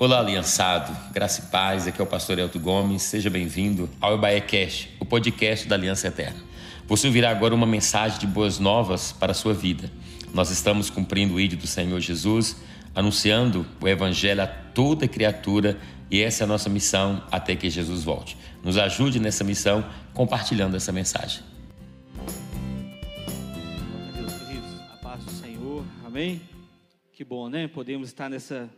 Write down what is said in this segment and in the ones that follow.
Olá, aliançado. Graça e paz. Aqui é o pastor Elton Gomes. Seja bem-vindo ao Ebaé Cast, o podcast da Aliança Eterna. Você ouvirá agora uma mensagem de boas novas para a sua vida. Nós estamos cumprindo o ídolo do Senhor Jesus, anunciando o evangelho a toda criatura e essa é a nossa missão até que Jesus volte. Nos ajude nessa missão compartilhando essa mensagem. Deus, queridos, a paz do Senhor, amém? Que bom, né? Podemos estar nessa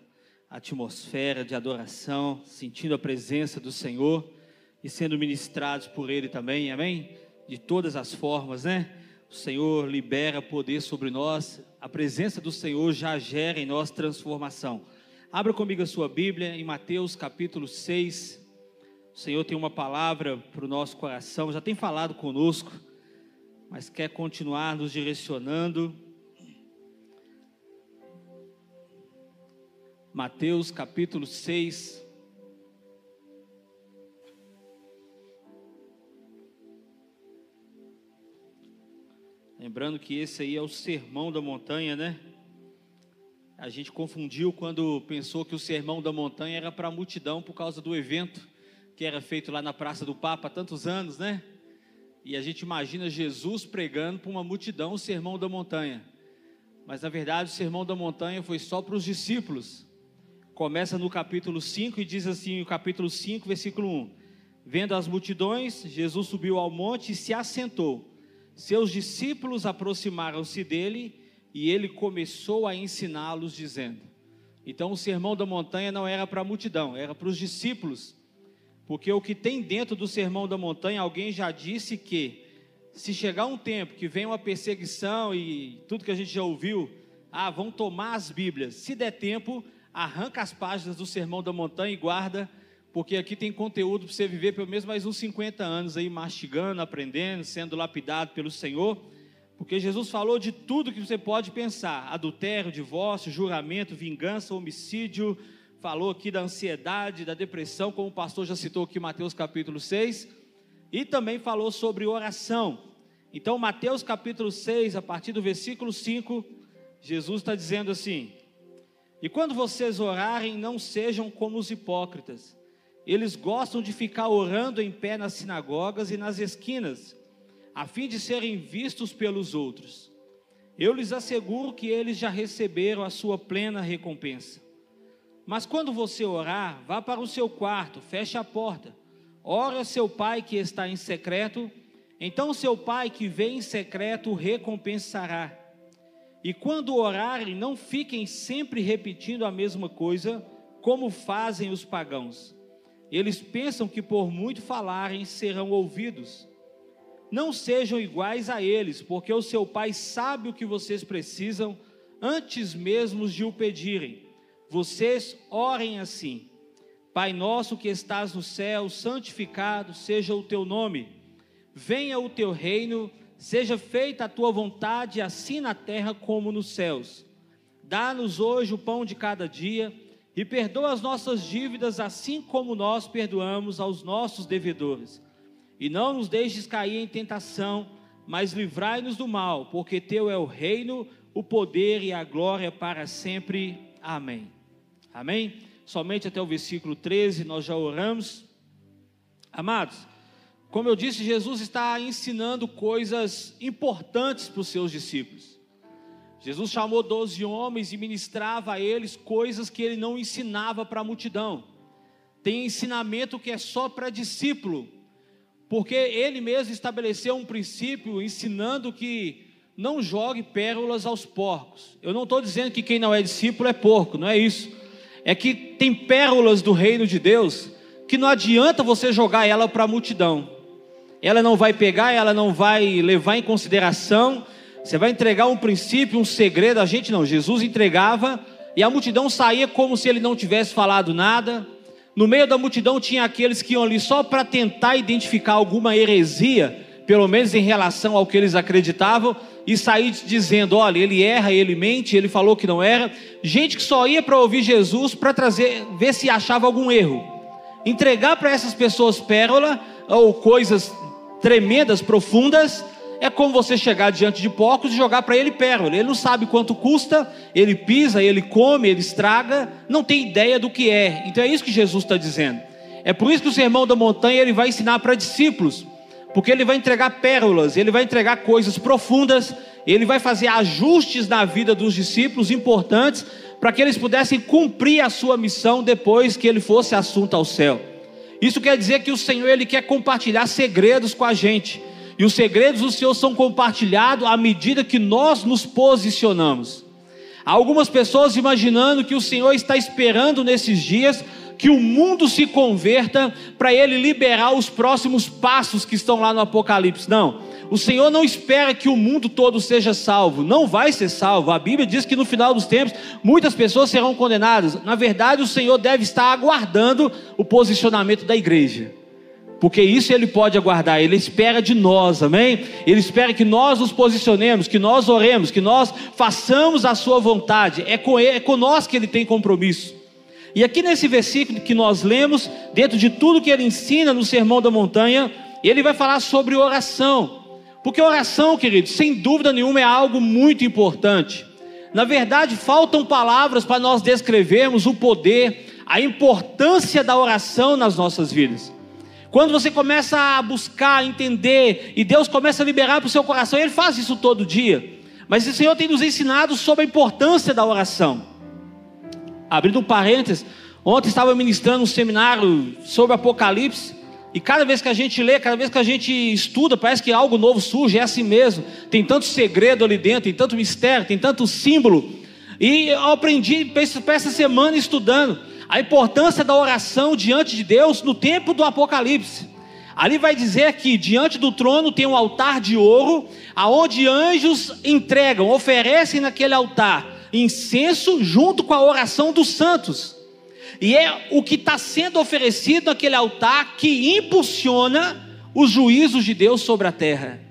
atmosfera de adoração, sentindo a presença do Senhor e sendo ministrados por Ele também, amém? De todas as formas, né? O Senhor libera poder sobre nós, a presença do Senhor já gera em nós transformação. Abra comigo a sua Bíblia em Mateus capítulo 6. O Senhor tem uma palavra para o nosso coração, já tem falado conosco, mas quer continuar nos direcionando. Mateus capítulo 6. Lembrando que esse aí é o sermão da montanha, né? A gente confundiu quando pensou que o sermão da montanha era para a multidão por causa do evento que era feito lá na Praça do Papa há tantos anos, né? E a gente imagina Jesus pregando para uma multidão o sermão da montanha. Mas na verdade o sermão da montanha foi só para os discípulos. Começa no capítulo 5 e diz assim, o capítulo 5, versículo 1. Vendo as multidões, Jesus subiu ao monte e se assentou. Seus discípulos aproximaram-se dele e ele começou a ensiná-los, dizendo: Então o sermão da montanha não era para a multidão, era para os discípulos, porque o que tem dentro do sermão da montanha, alguém já disse que, se chegar um tempo que vem uma perseguição e tudo que a gente já ouviu, ah, vão tomar as Bíblias, se der tempo, arranca as páginas do sermão da montanha e guarda, porque aqui tem conteúdo para você viver pelo menos mais uns 50 anos aí, mastigando, aprendendo, sendo lapidado pelo Senhor. Porque Jesus falou de tudo que você pode pensar: adultério, divórcio, juramento, vingança, homicídio. Falou aqui da ansiedade, da depressão, como o pastor já citou aqui Mateus capítulo 6. E também falou sobre oração. Então, Mateus capítulo 6, a partir do versículo 5, Jesus está dizendo assim: E quando vocês orarem, não sejam como os hipócritas. Eles gostam de ficar orando em pé nas sinagogas e nas esquinas a fim de serem vistos pelos outros. Eu lhes asseguro que eles já receberam a sua plena recompensa. Mas quando você orar, vá para o seu quarto, feche a porta, ore a seu pai que está em secreto, então seu pai que vem em secreto o recompensará. E quando orarem, não fiquem sempre repetindo a mesma coisa, como fazem os pagãos. Eles pensam que por muito falarem serão ouvidos. Não sejam iguais a eles, porque o seu Pai sabe o que vocês precisam antes mesmo de o pedirem. Vocês orem assim: Pai nosso que estás no céu, santificado seja o teu nome. Venha o teu reino, seja feita a tua vontade, assim na terra como nos céus. Dá-nos hoje o pão de cada dia e perdoa as nossas dívidas, assim como nós perdoamos aos nossos devedores e não nos deixes cair em tentação, mas livrai-nos do mal, porque teu é o reino, o poder e a glória para sempre. Amém. Amém? Somente até o versículo 13 nós já oramos. Amados, como eu disse, Jesus está ensinando coisas importantes para os seus discípulos. Jesus chamou doze homens e ministrava a eles coisas que ele não ensinava para a multidão. Tem ensinamento que é só para discípulo, porque ele mesmo estabeleceu um princípio ensinando que não jogue pérolas aos porcos. Eu não estou dizendo que quem não é discípulo é porco, não é isso. É que tem pérolas do reino de Deus que não adianta você jogar ela para a multidão. Ela não vai pegar, ela não vai levar em consideração. Você vai entregar um princípio, um segredo. A gente não. Jesus entregava e a multidão saía como se ele não tivesse falado nada no meio da multidão tinha aqueles que iam ali só para tentar identificar alguma heresia, pelo menos em relação ao que eles acreditavam, e sair dizendo: olha, ele erra, ele mente, ele falou que não era. Gente que só ia para ouvir Jesus para trazer, ver se achava algum erro. Entregar para essas pessoas pérola ou coisas tremendas, profundas, é como você chegar diante de porcos e jogar para ele pérola. Ele não sabe quanto custa, ele pisa, ele come, ele estraga, não tem ideia do que é. Então é isso que Jesus está dizendo. É por isso que o sermão da montanha ele vai ensinar para discípulos, porque ele vai entregar pérolas, ele vai entregar coisas profundas, ele vai fazer ajustes na vida dos discípulos importantes para que eles pudessem cumprir a sua missão depois que ele fosse assunto ao céu. Isso quer dizer que o Senhor ele quer compartilhar segredos com a gente. E os segredos do Senhor são compartilhados à medida que nós nos posicionamos. Há algumas pessoas imaginando que o Senhor está esperando nesses dias que o mundo se converta para ele liberar os próximos passos que estão lá no Apocalipse. Não. O Senhor não espera que o mundo todo seja salvo, não vai ser salvo. A Bíblia diz que no final dos tempos muitas pessoas serão condenadas. Na verdade, o Senhor deve estar aguardando o posicionamento da igreja. Porque isso ele pode aguardar, ele espera de nós, amém? Ele espera que nós nos posicionemos, que nós oremos, que nós façamos a sua vontade. É com, ele, é com nós que ele tem compromisso. E aqui nesse versículo que nós lemos, dentro de tudo que ele ensina no Sermão da Montanha, ele vai falar sobre oração. Porque oração, queridos, sem dúvida nenhuma é algo muito importante. Na verdade, faltam palavras para nós descrevermos o poder, a importância da oração nas nossas vidas. Quando você começa a buscar, entender, e Deus começa a liberar para o seu coração, Ele faz isso todo dia. Mas o Senhor tem nos ensinado sobre a importância da oração. Abrindo um parênteses, ontem estava ministrando um seminário sobre Apocalipse. E cada vez que a gente lê, cada vez que a gente estuda, parece que algo novo surge, é assim mesmo. Tem tanto segredo ali dentro, tem tanto mistério, tem tanto símbolo. E eu aprendi para essa semana estudando a importância da oração diante de Deus no tempo do Apocalipse. Ali vai dizer que diante do trono tem um altar de ouro, aonde anjos entregam, oferecem naquele altar incenso junto com a oração dos santos. E é o que está sendo oferecido naquele altar que impulsiona os juízos de Deus sobre a terra.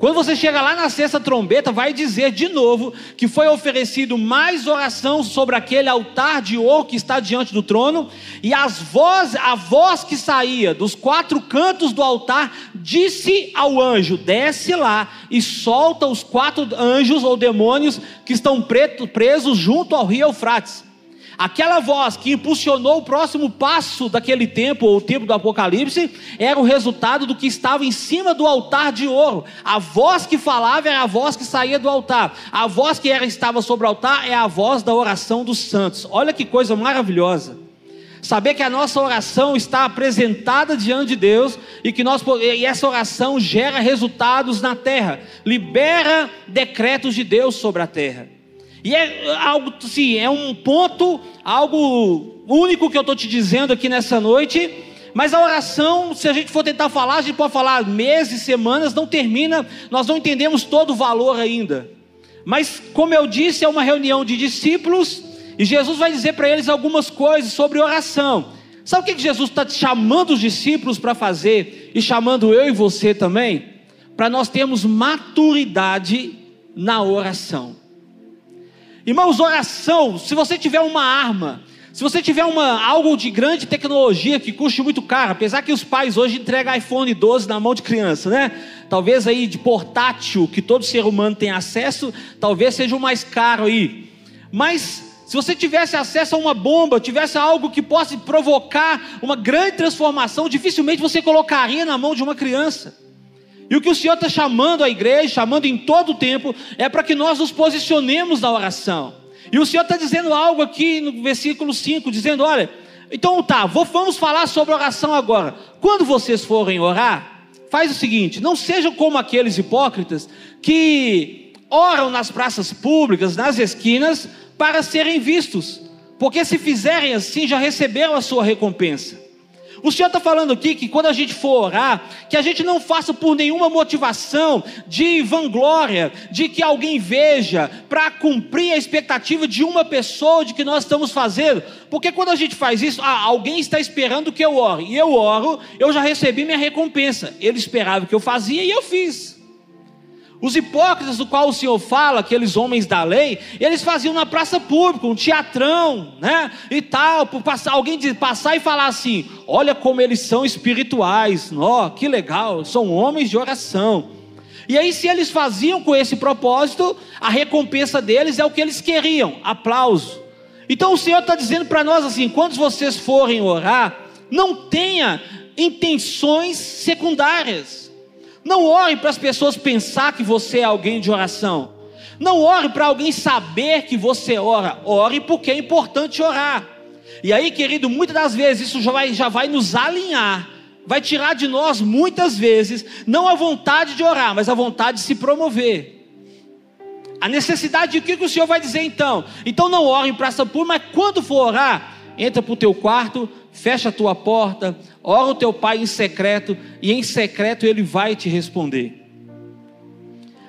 Quando você chega lá na sexta trombeta, vai dizer de novo que foi oferecido mais oração sobre aquele altar de ouro que está diante do trono, e as voz, a voz que saía dos quatro cantos do altar disse ao anjo: desce lá e solta os quatro anjos ou demônios que estão presos junto ao rio Eufrates. Aquela voz que impulsionou o próximo passo daquele tempo, ou o tempo do Apocalipse, era o resultado do que estava em cima do altar de ouro. A voz que falava era a voz que saía do altar. A voz que era, estava sobre o altar é a voz da oração dos santos. Olha que coisa maravilhosa. Saber que a nossa oração está apresentada diante de Deus e que nós, e essa oração gera resultados na terra, libera decretos de Deus sobre a terra. E é algo, sim, é um ponto, algo único que eu estou te dizendo aqui nessa noite. Mas a oração, se a gente for tentar falar, a gente pode falar meses, semanas, não termina, nós não entendemos todo o valor ainda. Mas, como eu disse, é uma reunião de discípulos e Jesus vai dizer para eles algumas coisas sobre oração. Sabe o que Jesus está chamando os discípulos para fazer e chamando eu e você também? Para nós termos maturidade na oração. Irmãos, oração, se você tiver uma arma, se você tiver uma, algo de grande tecnologia que custe muito caro, apesar que os pais hoje entregam iPhone 12 na mão de criança, né? Talvez aí de portátil, que todo ser humano tem acesso, talvez seja o mais caro aí. Mas se você tivesse acesso a uma bomba, tivesse algo que possa provocar uma grande transformação, dificilmente você colocaria na mão de uma criança. E o que o Senhor está chamando a igreja, chamando em todo o tempo, é para que nós nos posicionemos na oração. E o Senhor está dizendo algo aqui no versículo 5, dizendo: olha, então tá, vamos falar sobre oração agora. Quando vocês forem orar, faz o seguinte: não sejam como aqueles hipócritas que oram nas praças públicas, nas esquinas, para serem vistos, porque se fizerem assim já receberam a sua recompensa. O Senhor está falando aqui que quando a gente for orar, que a gente não faça por nenhuma motivação de vanglória, de que alguém veja, para cumprir a expectativa de uma pessoa de que nós estamos fazendo, porque quando a gente faz isso, ah, alguém está esperando que eu ore, e eu oro, eu já recebi minha recompensa. Ele esperava que eu fazia e eu fiz. Os hipócritas do qual o Senhor fala, aqueles homens da lei, eles faziam na praça pública, um teatrão, né? E tal, por passar, alguém de passar e falar assim: olha como eles são espirituais, ó, que legal, são homens de oração. E aí, se eles faziam com esse propósito, a recompensa deles é o que eles queriam: aplauso. Então o Senhor está dizendo para nós assim: quando vocês forem orar, não tenha intenções secundárias. Não ore para as pessoas pensar que você é alguém de oração. Não ore para alguém saber que você ora. Ore porque é importante orar. E aí, querido, muitas das vezes isso já vai, já vai nos alinhar. Vai tirar de nós, muitas vezes, não a vontade de orar, mas a vontade de se promover. A necessidade de o que, o Senhor vai dizer então? Então não ore em praça pública, mas quando for orar, entra para o teu quarto, fecha a tua porta, ora o teu pai em secreto, e em secreto ele vai te responder.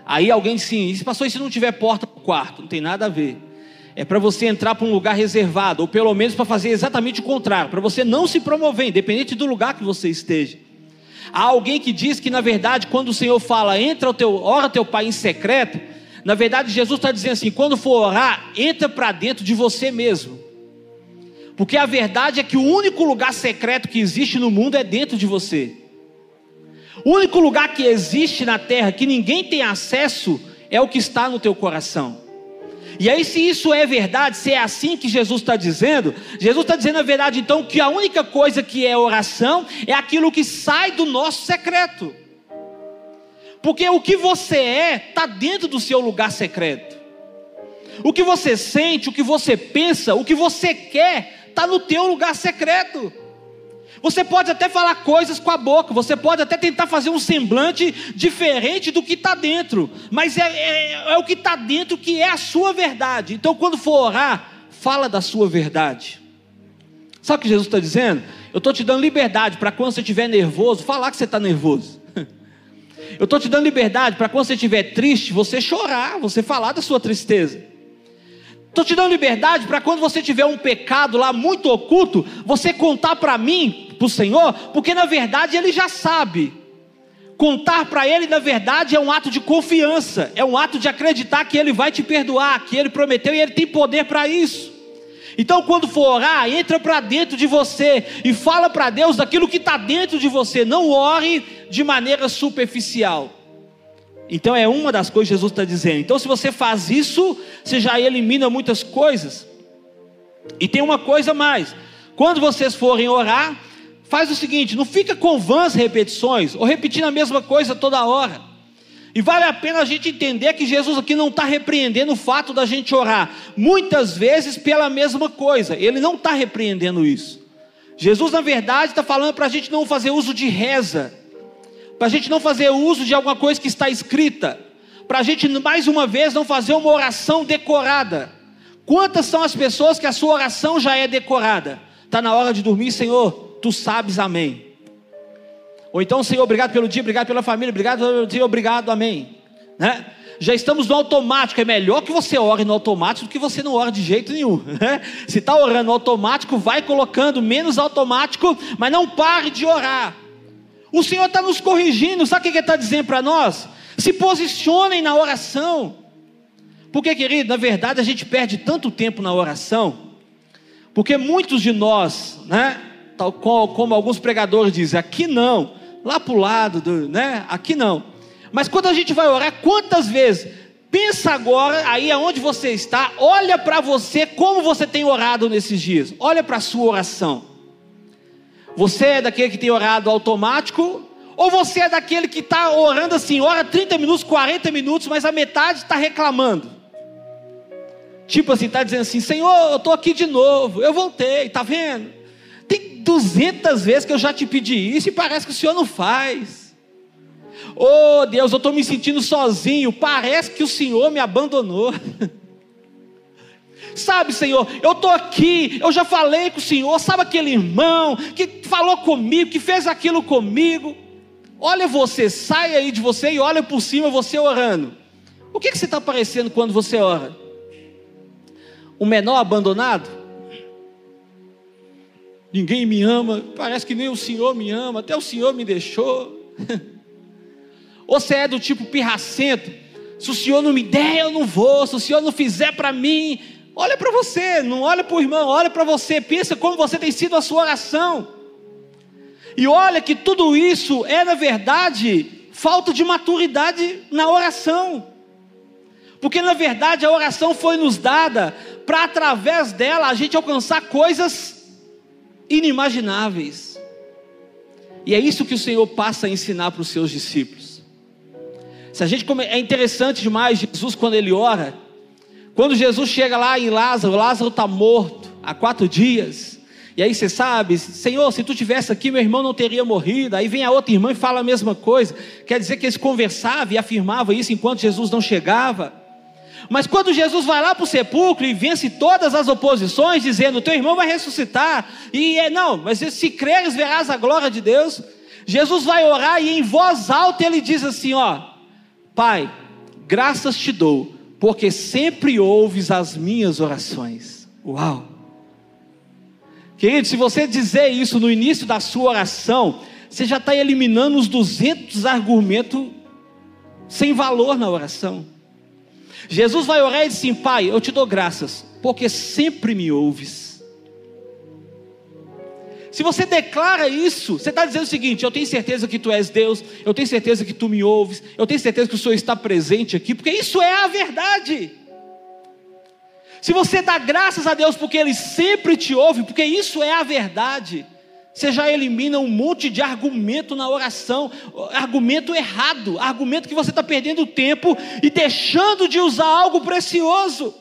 Aí alguém diz assim: pastor, e se não tiver porta para o quarto? Não tem nada a ver. É para você entrar para um lugar reservado, ou pelo menos para fazer exatamente o contrário, para você não se promover, independente do lugar que você esteja. Há alguém que diz que, na verdade, quando o Senhor fala, entra o teu, ora teu pai em secreto, na verdade, Jesus está dizendo assim: quando for orar, entra para dentro de você mesmo. Porque a verdade é que o único lugar secreto que existe no mundo é dentro de você. O único lugar que existe na terra que ninguém tem acesso é o que está no teu coração. E aí, se isso é verdade, se é assim que Jesus está dizendo, Jesus está dizendo a verdade, então, que a única coisa que é oração é aquilo que sai do nosso secreto. Porque o que você é está dentro do seu lugar secreto. O que você sente, o que você pensa, o que você quer, está no teu lugar secreto. Você pode até falar coisas com a boca, você pode até tentar fazer um semblante diferente do que está dentro, mas é, é, é o que está dentro que é a sua verdade. Então, quando for orar, fala da sua verdade. Sabe o que Jesus está dizendo? Eu estou te dando liberdade para quando você estiver nervoso, falar que você está nervoso. Eu estou te dando liberdade para quando você estiver triste, você chorar, você falar da sua tristeza. Estou te dando liberdade para quando você tiver um pecado lá muito oculto, você contar para mim, para o Senhor, porque na verdade Ele já sabe. Contar para Ele, na verdade, é um ato de confiança, é um ato de acreditar que Ele vai te perdoar, que Ele prometeu e Ele tem poder para isso. Então, quando for orar, entra para dentro de você e fala para Deus daquilo que está dentro de você. Não ore de maneira superficial. Então, é uma das coisas que Jesus está dizendo. Então, se você faz isso, você já elimina muitas coisas. E tem uma coisa mais: quando vocês forem orar, faz o seguinte: não fica com vãs repetições ou repetindo a mesma coisa toda hora. E vale a pena a gente entender que Jesus aqui não está repreendendo o fato da gente orar, muitas vezes pela mesma coisa, ele não está repreendendo isso. Jesus, na verdade, está falando para a gente não fazer uso de reza, para a gente não fazer uso de alguma coisa que está escrita, para a gente, mais uma vez, não fazer uma oração decorada. Quantas são as pessoas que a sua oração já é decorada? Está na hora de dormir, Senhor, tu sabes, amém. Ou então, Senhor, obrigado pelo dia, obrigado pela família, obrigado dia, obrigado, amém. Né? Já estamos no automático. É melhor que você ore no automático do que você não ore de jeito nenhum. Né? Se está orando no automático, vai colocando menos automático, mas não pare de orar. O Senhor está nos corrigindo. Sabe o que Ele está dizendo para nós? Se posicionem na oração. Porque, querido, na verdade a gente perde tanto tempo na oração, porque muitos de nós, né, tal como alguns pregadores dizem, aqui não, lá para o lado, do, né? Aqui não. Mas quando a gente vai orar, quantas vezes? Pensa agora, aí aonde você está, olha para você como você tem orado nesses dias. Olha para a sua oração. Você é daquele que tem orado automático? Ou você é daquele que está orando assim, ora 30 minutos, 40 minutos, mas a metade está reclamando? Tipo assim, está dizendo assim: Senhor, eu estou aqui de novo, eu voltei, está vendo? Tem duzentas vezes que eu já te pedi isso e parece que o Senhor não faz. Oh Deus, eu estou me sentindo sozinho, parece que o Senhor me abandonou. Sabe, Senhor, eu estou aqui, eu já falei com o Senhor, sabe aquele irmão que falou comigo, que fez aquilo comigo. Olha você, sai aí de você e olha por cima você orando. O que, que você está parecendo quando você ora? Um menor abandonado? ninguém me ama, parece que nem o Senhor me ama, até o Senhor me deixou. Ou você é do tipo pirracento, se o Senhor não me der, eu não vou, se o Senhor não fizer para mim, olha para você, não olha para o irmão, olha para você, pensa como você tem sido a sua oração. E olha que tudo isso é, na verdade, falta de maturidade na oração. Porque na verdade a oração foi nos dada para através dela a gente alcançar coisas inimagináveis. E é isso que o Senhor passa a ensinar para os seus discípulos. Se a gente é interessante demais Jesus quando ele ora, quando Jesus chega lá em Lázaro, Lázaro está morto há quatro dias. E aí você sabe, Senhor, se tu tivesse aqui, meu irmão não teria morrido. Aí vem a outra irmã e fala a mesma coisa. Quer dizer que eles conversavam e afirmavam isso enquanto Jesus não chegava. Mas quando Jesus vai lá para o sepulcro e vence todas as oposições, dizendo: Teu irmão vai ressuscitar, e é não, mas se creres, verás a glória de Deus. Jesus vai orar e em voz alta ele diz assim: Ó, Pai, graças te dou, porque sempre ouves as minhas orações. Uau! Querido, se você dizer isso no início da sua oração, você já está eliminando os 200 argumentos sem valor na oração. Jesus vai orar e diz assim: Pai, eu te dou graças, porque sempre me ouves. Se você declara isso, você está dizendo o seguinte: eu tenho certeza que tu és Deus, eu tenho certeza que tu me ouves, eu tenho certeza que o Senhor está presente aqui, porque isso é a verdade. Se você dá graças a Deus porque Ele sempre te ouve, porque isso é a verdade, você já elimina um monte de argumento na oração, argumento errado, argumento que você está perdendo tempo e deixando de usar algo precioso.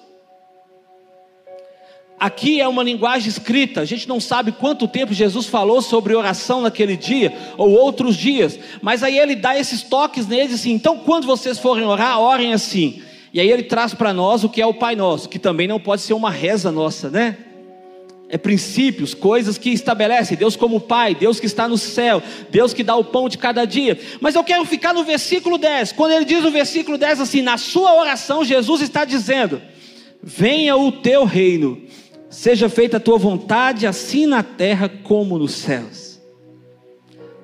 Aqui é uma linguagem escrita, a gente não sabe quanto tempo Jesus falou sobre oração naquele dia ou outros dias, mas aí ele dá esses toques neles assim: então quando vocês forem orar, orem assim. E aí ele traz para nós o que é o Pai Nosso, que também não pode ser uma reza nossa, né? é princípios, coisas que estabelecem Deus como Pai, Deus que está no céu, Deus que dá o pão de cada dia. Mas eu quero ficar no versículo 10, quando ele diz no versículo 10 assim: na sua oração, Jesus está dizendo: Venha o teu reino, seja feita a tua vontade, assim na terra como nos céus.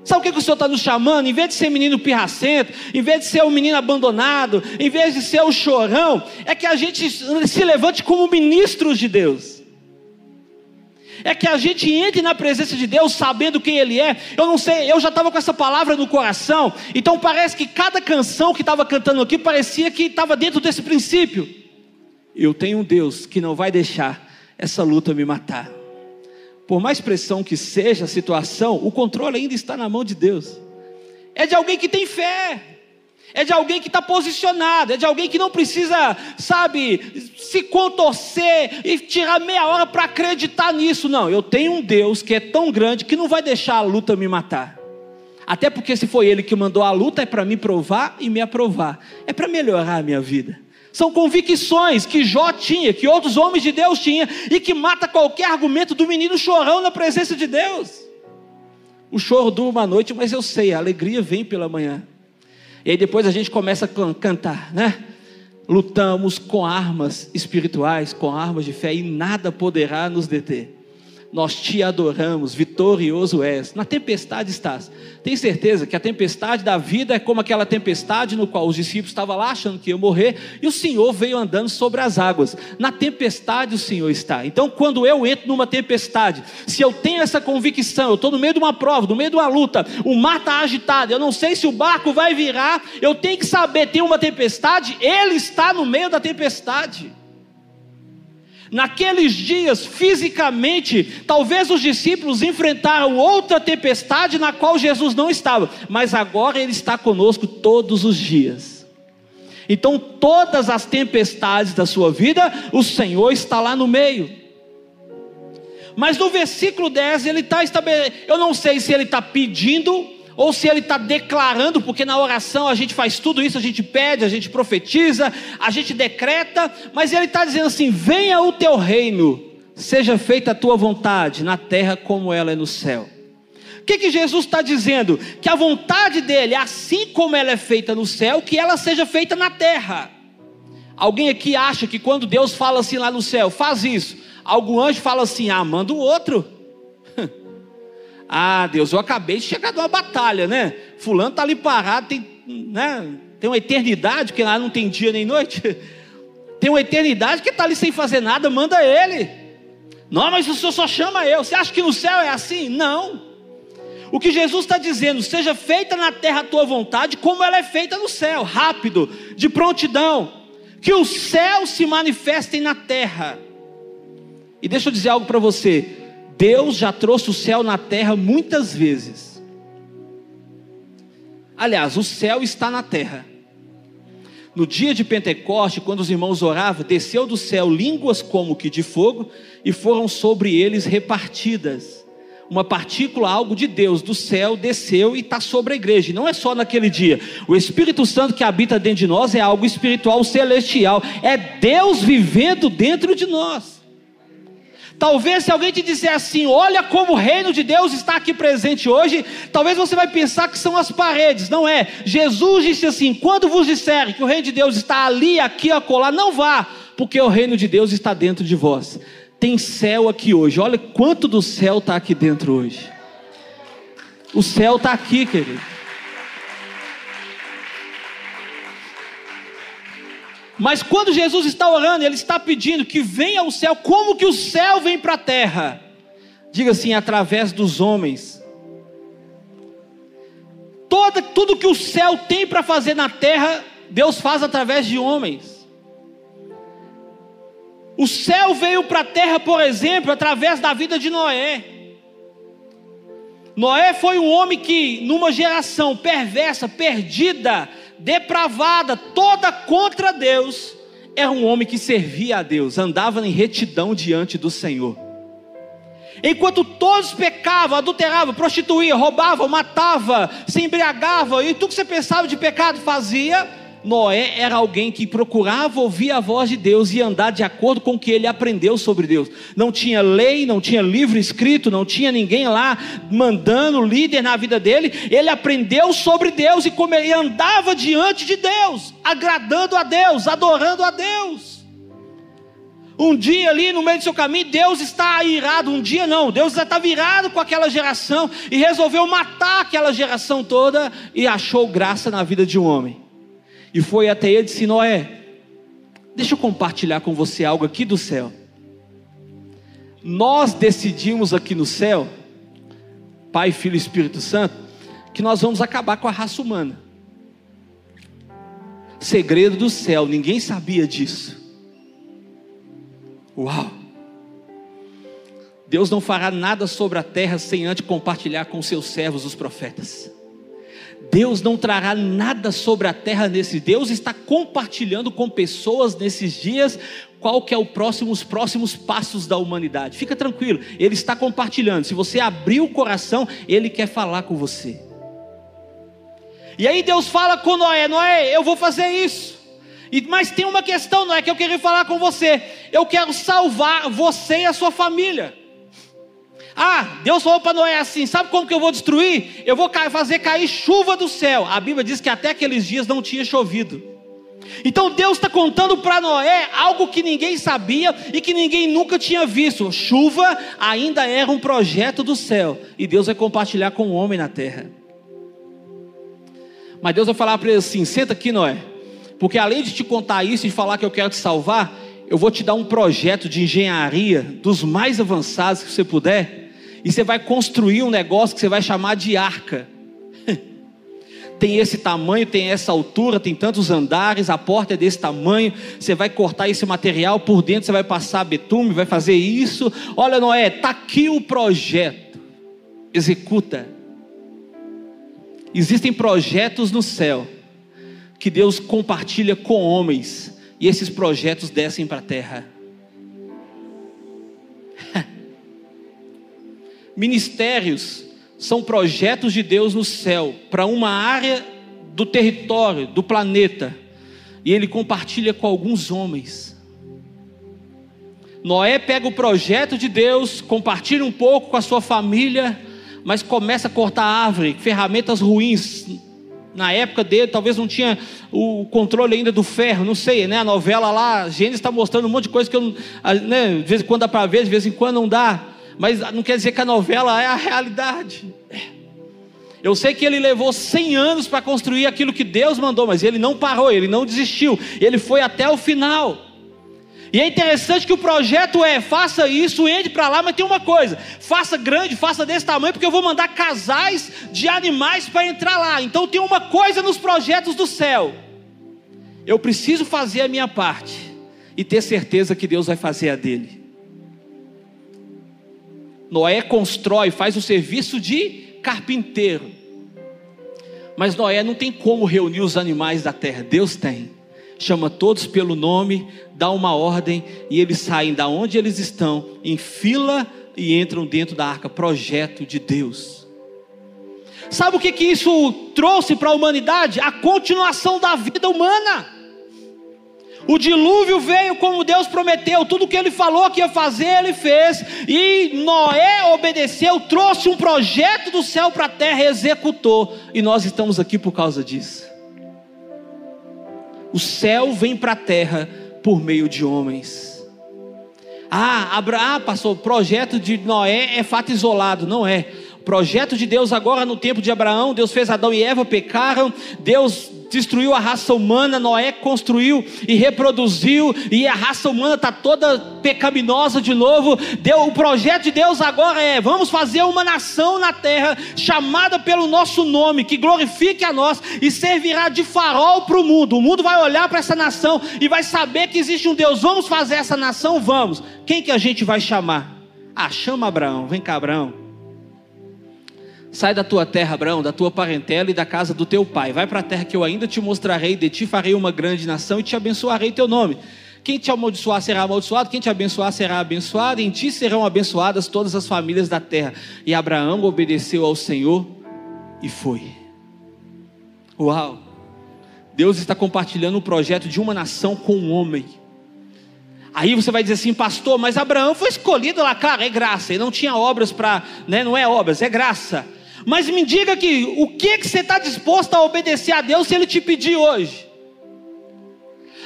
Sabe o que, que o Senhor está nos chamando? Em vez de ser menino pirracento, em vez de ser um menino abandonado, em vez de ser o chorão, é que a gente se levante como ministros de Deus é que a gente entre na presença de Deus sabendo quem Ele é. Eu não sei, eu já estava com essa palavra no coração, então parece que cada canção que estava cantando aqui parecia que estava dentro desse princípio. Eu tenho um Deus que não vai deixar essa luta me matar. Por mais pressão que seja a situação, o controle ainda está na mão de Deus. É de alguém que tem fé é de alguém que está posicionado, é de alguém que não precisa, sabe, se contorcer e tirar meia hora para acreditar nisso. Não, eu tenho um Deus que é tão grande que não vai deixar a luta me matar. Até porque se foi Ele que mandou a luta, é para me provar e me aprovar, é para melhorar a minha vida. São convicções que Jó tinha, que outros homens de Deus tinham, e que mata qualquer argumento do menino chorão na presença de Deus. O choro dura uma noite, mas eu sei, a alegria vem pela manhã. E aí depois a gente começa a cantar, né? Lutamos com armas espirituais, com armas de fé, e nada poderá nos deter nós te adoramos, vitorioso és. Na tempestade estás. Tem certeza que a tempestade da vida é como aquela tempestade no qual os discípulos estavam lá achando que iam morrer e o Senhor veio andando sobre as águas. Na tempestade o Senhor está. Então, quando eu entro numa tempestade, se eu tenho essa convicção, eu estou no meio de uma prova, no meio de uma luta, o mar está agitado, eu não sei se o barco vai virar, eu tenho que saber: tem uma tempestade, Ele está no meio da tempestade. Naqueles dias, fisicamente, talvez os discípulos enfrentaram outra tempestade na qual Jesus não estava, mas agora Ele está conosco todos os dias. Então, todas as tempestades da sua vida, o Senhor está lá no meio. Mas no versículo 10, ele está estabelecendo, eu não sei se ele está pedindo ou se ele está declarando, porque na oração a gente faz tudo isso, a gente pede, a gente profetiza, a gente decreta, mas ele está dizendo assim: venha o teu reino, seja feita a tua vontade, na terra como ela é no céu. O que, que Jesus está dizendo? Que a vontade dele, assim como ela é feita no céu, que ela seja feita na terra. Alguém aqui acha que quando Deus fala assim lá no céu, faz isso, algum anjo fala assim, ah, manda o outro. Ah, Deus, eu acabei de chegar de uma batalha, né? Fulano está ali parado, tem, né? tem uma eternidade, que lá não tem dia nem noite. Tem uma eternidade que está ali sem fazer nada, manda ele. Não, mas o senhor só chama eu. Você acha que no céu é assim? Não. O que Jesus está dizendo, seja feita na terra a tua vontade, como ela é feita no céu, rápido, de prontidão. Que os céus se manifestem na terra. E deixa eu dizer algo para você: Deus já trouxe o céu na terra muitas vezes. Aliás, o céu está na terra. No dia de Pentecoste, quando os irmãos oravam, desceu do céu línguas como que de fogo e foram sobre eles repartidas. Uma partícula, algo de Deus, do céu, desceu e está sobre a igreja. Não é só naquele dia. O Espírito Santo que habita dentro de nós é algo espiritual celestial. É Deus vivendo dentro de nós. Talvez se alguém te disser assim, olha como o reino de Deus está aqui presente hoje, talvez você vai pensar que são as paredes, não é? Jesus disse assim: quando vos disserem que o reino de Deus está ali, aqui, acolá, não vá, porque o reino de Deus está dentro de vós. Tem céu aqui hoje, olha quanto do céu está aqui dentro hoje. O céu está aqui, querido. Mas quando Jesus está orando, ele está pedindo que venha o céu, como que o céu vem para a terra? Diga assim, através dos homens. Toda, tudo que o céu tem para fazer na terra, Deus faz através de homens. O céu veio para a terra, por exemplo, através da vida de Noé. Noé foi um homem que, numa geração perversa, perdida, depravada, toda contra Deus, era um homem que servia a Deus, andava em retidão diante do Senhor. Enquanto todos pecavam, adulteravam, prostituíam, roubavam, matavam, se embriagavam, e tudo que você pensava de pecado fazia, Noé era alguém que procurava ouvir a voz de Deus e andar de acordo com o que ele aprendeu sobre Deus. Não tinha lei, não tinha livro escrito, não tinha ninguém lá mandando líder na vida dele. Ele aprendeu sobre Deus e, como ele andava diante de Deus, agradando a Deus, adorando a Deus. Um dia ali no meio do seu caminho, Deus está irado. Um dia não, Deus já está virado com aquela geração e resolveu matar aquela geração toda e achou graça na vida de um homem e foi até ele e disse: Noé, deixa eu compartilhar com você algo aqui do céu. Nós decidimos aqui no céu, Pai, Filho e Espírito Santo, que nós vamos acabar com a raça humana. Segredo do céu, ninguém sabia disso. Uau! Deus não fará nada sobre a terra sem antes compartilhar com seus servos, os profetas. Deus não trará nada sobre a terra nesse. Deus está compartilhando com pessoas nesses dias qual que é o próximo, os próximos passos da humanidade. Fica tranquilo, Ele está compartilhando. Se você abrir o coração, Ele quer falar com você. E aí Deus fala com Noé: Noé, eu vou fazer isso. E, mas tem uma questão, Noé, que eu queria falar com você. Eu quero salvar você e a sua família. Ah, Deus falou para Noé assim: sabe como que eu vou destruir? Eu vou fazer cair chuva do céu. A Bíblia diz que até aqueles dias não tinha chovido. Então Deus está contando para Noé algo que ninguém sabia e que ninguém nunca tinha visto. Chuva ainda era um projeto do céu e Deus vai compartilhar com o homem na terra. Mas Deus vai falar para ele assim: senta aqui, Noé, porque além de te contar isso e falar que eu quero te salvar, eu vou te dar um projeto de engenharia dos mais avançados que você puder e você vai construir um negócio que você vai chamar de arca. tem esse tamanho, tem essa altura, tem tantos andares, a porta é desse tamanho. Você vai cortar esse material por dentro, você vai passar betume, vai fazer isso. Olha, Noé, está aqui o projeto. Executa. Existem projetos no céu que Deus compartilha com homens, e esses projetos descem para a terra. Ministérios são projetos de Deus no céu para uma área do território, do planeta, e ele compartilha com alguns homens. Noé pega o projeto de Deus, compartilha um pouco com a sua família, mas começa a cortar árvore, ferramentas ruins. Na época dele, talvez não tinha o controle ainda do ferro, não sei, né? A novela lá, Gênesis está mostrando um monte de coisa que eu, né, de vez em quando dá para ver, de vez em quando não dá mas não quer dizer que a novela é a realidade. Eu sei que ele levou 100 anos para construir aquilo que Deus mandou, mas ele não parou, ele não desistiu, ele foi até o final. E é interessante que o projeto é: faça isso, entre para lá, mas tem uma coisa: faça grande, faça desse tamanho, porque eu vou mandar casais de animais para entrar lá. Então tem uma coisa nos projetos do céu. Eu preciso fazer a minha parte e ter certeza que Deus vai fazer a dele. Noé constrói, faz o serviço de carpinteiro. Mas Noé não tem como reunir os animais da terra, Deus tem. Chama todos pelo nome, dá uma ordem e eles saem da onde eles estão, em fila e entram dentro da arca. Projeto de Deus. Sabe o que, que isso trouxe para a humanidade? A continuação da vida humana. O dilúvio veio como Deus prometeu, tudo que ele falou que ia fazer, ele fez, e Noé obedeceu, trouxe um projeto do céu para a terra, executou, e nós estamos aqui por causa disso. O céu vem para a terra por meio de homens. Ah, Abraão, ah, passou, o projeto de Noé é fato isolado, não é. Projeto de Deus agora no tempo de Abraão, Deus fez Adão e Eva pecaram, Deus destruiu a raça humana, Noé construiu e reproduziu, e a raça humana está toda pecaminosa de novo. Deu, o projeto de Deus agora é: vamos fazer uma nação na terra, chamada pelo nosso nome, que glorifique a nós e servirá de farol para o mundo. O mundo vai olhar para essa nação e vai saber que existe um Deus. Vamos fazer essa nação? Vamos. Quem que a gente vai chamar? Ah, chama Abraão, vem cá, Abraão. Sai da tua terra, Abraão, da tua parentela e da casa do teu pai. Vai para a terra que eu ainda te mostrarei, de ti farei uma grande nação e te abençoarei teu nome. Quem te amaldiçoar será amaldiçoado, quem te abençoar será abençoado, em ti serão abençoadas todas as famílias da terra. E Abraão obedeceu ao Senhor e foi. Uau! Deus está compartilhando o projeto de uma nação com um homem. Aí você vai dizer assim, pastor, mas Abraão foi escolhido lá, claro, é graça, ele não tinha obras para, né, não é obras, é graça. Mas me diga aqui, o que, que você está disposto a obedecer a Deus se Ele te pedir hoje?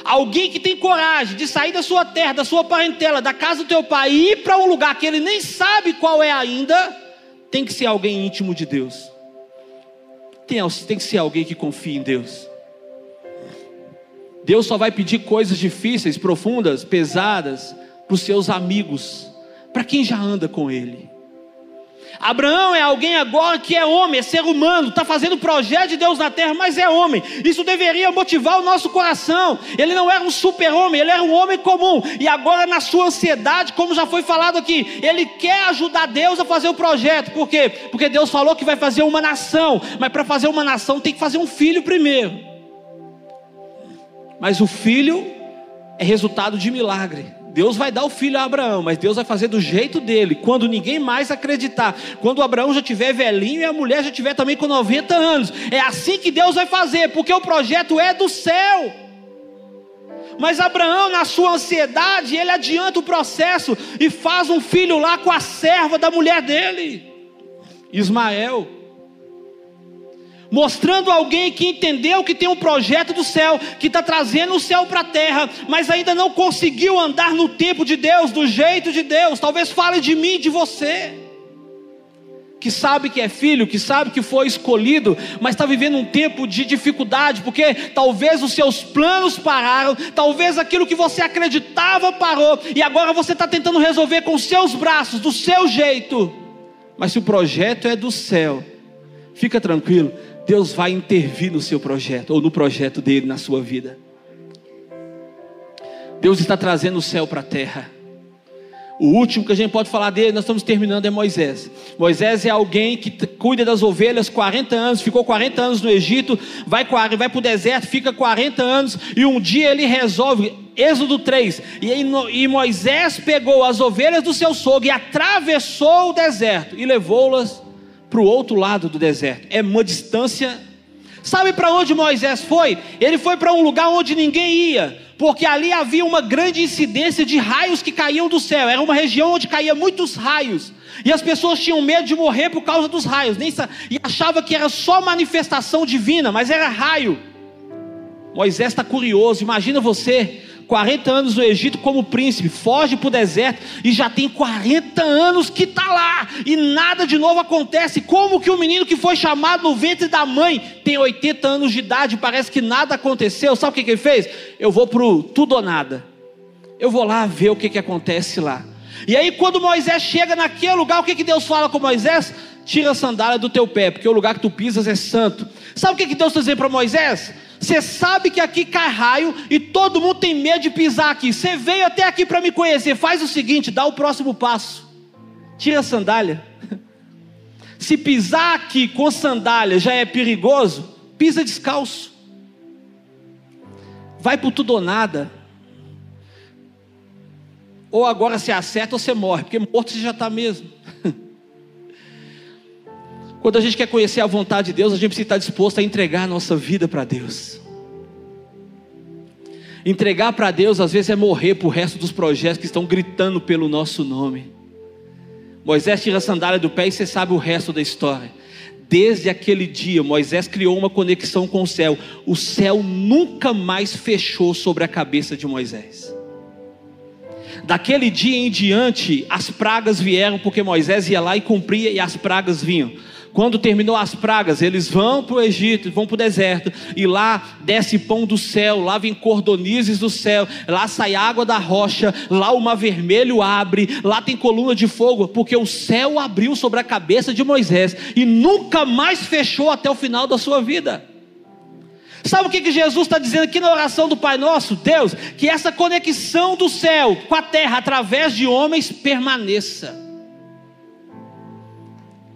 Alguém que tem coragem de sair da sua terra, da sua parentela, da casa do teu pai e ir para um lugar que ele nem sabe qual é ainda, tem que ser alguém íntimo de Deus. Tem, tem que ser alguém que confia em Deus. Deus só vai pedir coisas difíceis, profundas, pesadas para os seus amigos, para quem já anda com Ele. Abraão é alguém agora que é homem, é ser humano, está fazendo o projeto de Deus na terra, mas é homem. Isso deveria motivar o nosso coração. Ele não era um super-homem, ele era um homem comum. E agora, na sua ansiedade, como já foi falado aqui, ele quer ajudar Deus a fazer o projeto. Por quê? Porque Deus falou que vai fazer uma nação, mas para fazer uma nação tem que fazer um filho primeiro. Mas o filho é resultado de milagre. Deus vai dar o filho a Abraão, mas Deus vai fazer do jeito dele, quando ninguém mais acreditar. Quando Abraão já tiver velhinho e a mulher já tiver também com 90 anos. É assim que Deus vai fazer, porque o projeto é do céu. Mas Abraão, na sua ansiedade, ele adianta o processo e faz um filho lá com a serva da mulher dele, Ismael mostrando alguém que entendeu que tem um projeto do céu, que está trazendo o céu para a terra, mas ainda não conseguiu andar no tempo de Deus, do jeito de Deus. Talvez fale de mim, de você. Que sabe que é filho, que sabe que foi escolhido, mas está vivendo um tempo de dificuldade, porque talvez os seus planos pararam, talvez aquilo que você acreditava parou, e agora você está tentando resolver com os seus braços, do seu jeito. Mas se o projeto é do céu, fica tranquilo, Deus vai intervir no seu projeto, ou no projeto dele na sua vida. Deus está trazendo o céu para a terra. O último que a gente pode falar dele, nós estamos terminando, é Moisés. Moisés é alguém que cuida das ovelhas 40 anos, ficou 40 anos no Egito, vai, vai para o deserto, fica 40 anos, e um dia ele resolve, Êxodo 3, e, e Moisés pegou as ovelhas do seu sogro e atravessou o deserto e levou-las para o outro lado do deserto. É uma distância. Sabe para onde Moisés foi? Ele foi para um lugar onde ninguém ia, porque ali havia uma grande incidência de raios que caíam do céu. Era uma região onde caía muitos raios. E as pessoas tinham medo de morrer por causa dos raios. Nem e achava que era só manifestação divina, mas era raio. Moisés está curioso. Imagina você 40 anos no Egito como príncipe, foge para o deserto e já tem 40 anos que está lá e nada de novo acontece. Como que o menino que foi chamado no ventre da mãe tem 80 anos de idade, parece que nada aconteceu? Sabe o que, que ele fez? Eu vou para o tudo ou nada. Eu vou lá ver o que, que acontece lá. E aí, quando Moisés chega naquele lugar, o que, que Deus fala com Moisés? Tira a sandália do teu pé, porque o lugar que tu pisas é santo. Sabe o que, que Deus está dizendo para Moisés? Você sabe que aqui cai raio e todo mundo tem medo de pisar aqui. Você veio até aqui para me conhecer. Faz o seguinte: dá o próximo passo. Tira a sandália. Se pisar aqui com sandália já é perigoso, pisa descalço. Vai por tudo ou nada. Ou agora você acerta ou você morre, porque morto você já está mesmo. Quando a gente quer conhecer a vontade de Deus, a gente precisa estar disposto a entregar a nossa vida para Deus. Entregar para Deus, às vezes, é morrer para o resto dos projetos que estão gritando pelo nosso nome. Moisés tira a sandália do pé e você sabe o resto da história. Desde aquele dia, Moisés criou uma conexão com o céu. O céu nunca mais fechou sobre a cabeça de Moisés. Daquele dia em diante, as pragas vieram porque Moisés ia lá e cumpria e as pragas vinham. Quando terminou as pragas, eles vão para o Egito, vão para o deserto, e lá desce pão do céu, lá vem cordonizes do céu, lá sai água da rocha, lá o mar vermelho abre, lá tem coluna de fogo, porque o céu abriu sobre a cabeça de Moisés e nunca mais fechou até o final da sua vida. Sabe o que, que Jesus está dizendo aqui na oração do Pai Nosso? Deus, que essa conexão do céu com a terra através de homens permaneça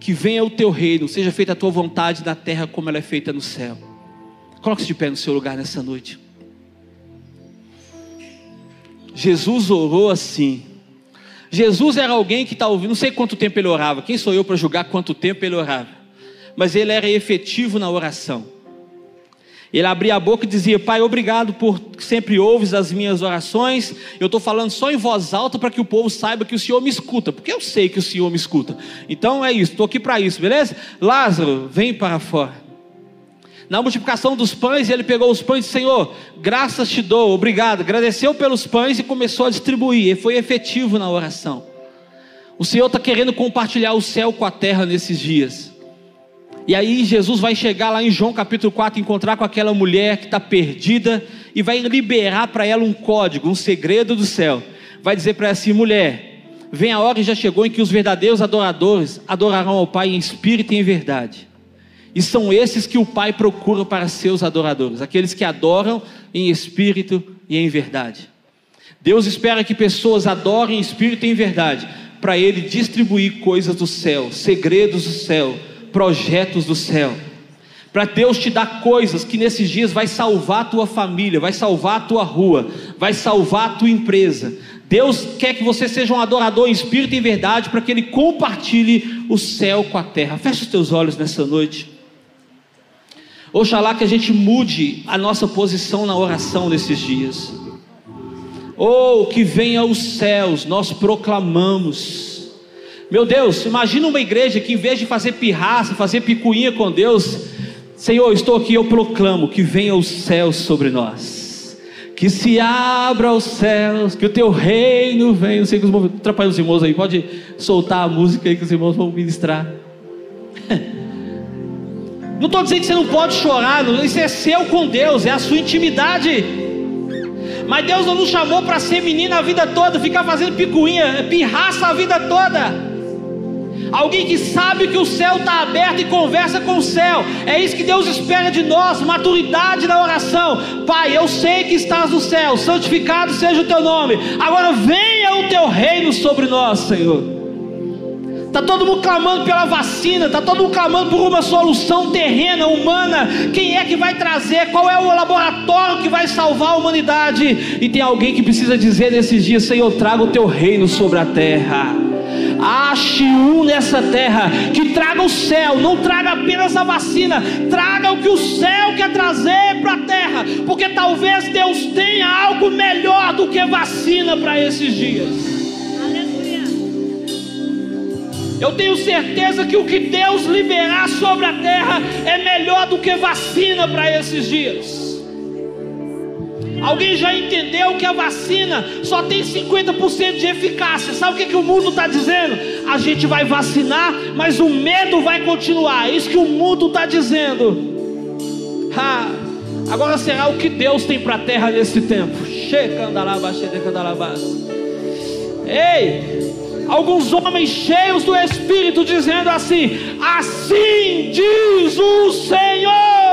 que venha o teu reino, seja feita a tua vontade na terra como ela é feita no céu. Coloque-se de pé no seu lugar nessa noite. Jesus orou assim. Jesus era alguém que está ouvindo, não sei quanto tempo ele orava, quem sou eu para julgar quanto tempo ele orava, mas ele era efetivo na oração. Ele abria a boca e dizia: Pai, obrigado por sempre ouves as minhas orações. Eu estou falando só em voz alta para que o povo saiba que o Senhor me escuta, porque eu sei que o Senhor me escuta. Então é isso, estou aqui para isso, beleza? Lázaro, vem para fora. Na multiplicação dos pães, ele pegou os pães e disse: Senhor, graças te dou, obrigado. Agradeceu pelos pães e começou a distribuir. Ele foi efetivo na oração. O Senhor está querendo compartilhar o céu com a terra nesses dias. E aí Jesus vai chegar lá em João capítulo 4, encontrar com aquela mulher que está perdida e vai liberar para ela um código, um segredo do céu. Vai dizer para ela assim: mulher, vem a hora e já chegou em que os verdadeiros adoradores adorarão ao Pai em espírito e em verdade. E são esses que o Pai procura para seus adoradores, aqueles que adoram em espírito e em verdade. Deus espera que pessoas adorem em espírito e em verdade, para Ele distribuir coisas do céu, segredos do céu projetos do céu. Para Deus te dar coisas que nesses dias vai salvar a tua família, vai salvar a tua rua, vai salvar a tua empresa. Deus quer que você seja um adorador em espírito e em verdade para que Ele compartilhe o céu com a terra. Feche os teus olhos nessa noite. Oxalá que a gente mude a nossa posição na oração nesses dias. Ou oh, que venha os céus, nós proclamamos meu Deus, imagina uma igreja que em vez de fazer pirraça, fazer picuinha com Deus, Senhor, estou aqui, eu proclamo que venha os céus sobre nós. Que se abra os céus, que o teu reino venha. Não sei que os irmãos, atrapalha os irmãos aí, pode soltar a música aí que os irmãos vão ministrar. Não estou dizendo que você não pode chorar, isso é seu com Deus, é a sua intimidade. Mas Deus não nos chamou para ser menina a vida toda, ficar fazendo picuinha, pirraça a vida toda alguém que sabe que o céu está aberto e conversa com o céu. É isso que Deus espera de nós, maturidade na oração. Pai, eu sei que estás no céu, santificado seja o teu nome. Agora venha o teu reino sobre nós, Senhor. Está todo mundo clamando pela vacina, está todo mundo clamando por uma solução terrena, humana. Quem é que vai trazer? Qual é o laboratório que vai salvar a humanidade? E tem alguém que precisa dizer nesses dias: Senhor, traga o teu reino sobre a terra. Ache um nessa terra que traga o céu, não traga apenas a vacina, traga o que o céu quer trazer para a terra, porque talvez Deus tenha algo melhor do que vacina para esses dias. Eu tenho certeza que o que Deus liberar sobre a terra é melhor do que vacina para esses dias. Alguém já entendeu que a vacina só tem 50% de eficácia? Sabe o que, que o mundo está dizendo? A gente vai vacinar, mas o medo vai continuar. É isso que o mundo está dizendo. Ah, agora será o que Deus tem para a terra nesse tempo? Ei, alguns homens cheios do Espírito dizendo assim: Assim diz o Senhor.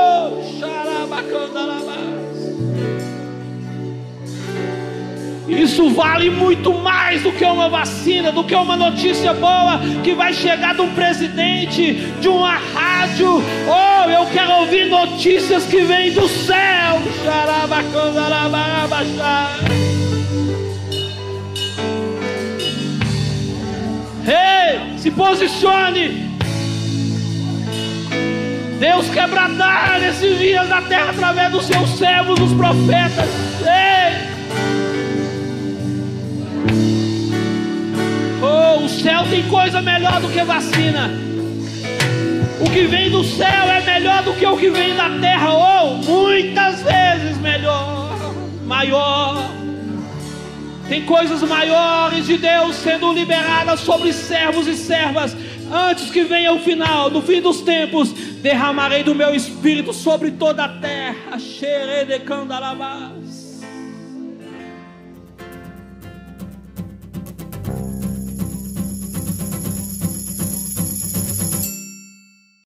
Isso vale muito mais do que uma vacina, do que uma notícia boa que vai chegar de um presidente, de uma rádio. Oh, eu quero ouvir notícias que vêm do céu. Ei, se posicione. Deus quer bradar nesses dias na terra através dos seus servos, os profetas. Ei! O céu tem coisa melhor do que vacina. O que vem do céu é melhor do que o que vem da terra, ou muitas vezes melhor, maior. Tem coisas maiores de Deus sendo liberadas sobre servos e servas. Antes que venha o final, no fim dos tempos, derramarei do meu espírito sobre toda a terra. Xeredecandalabás.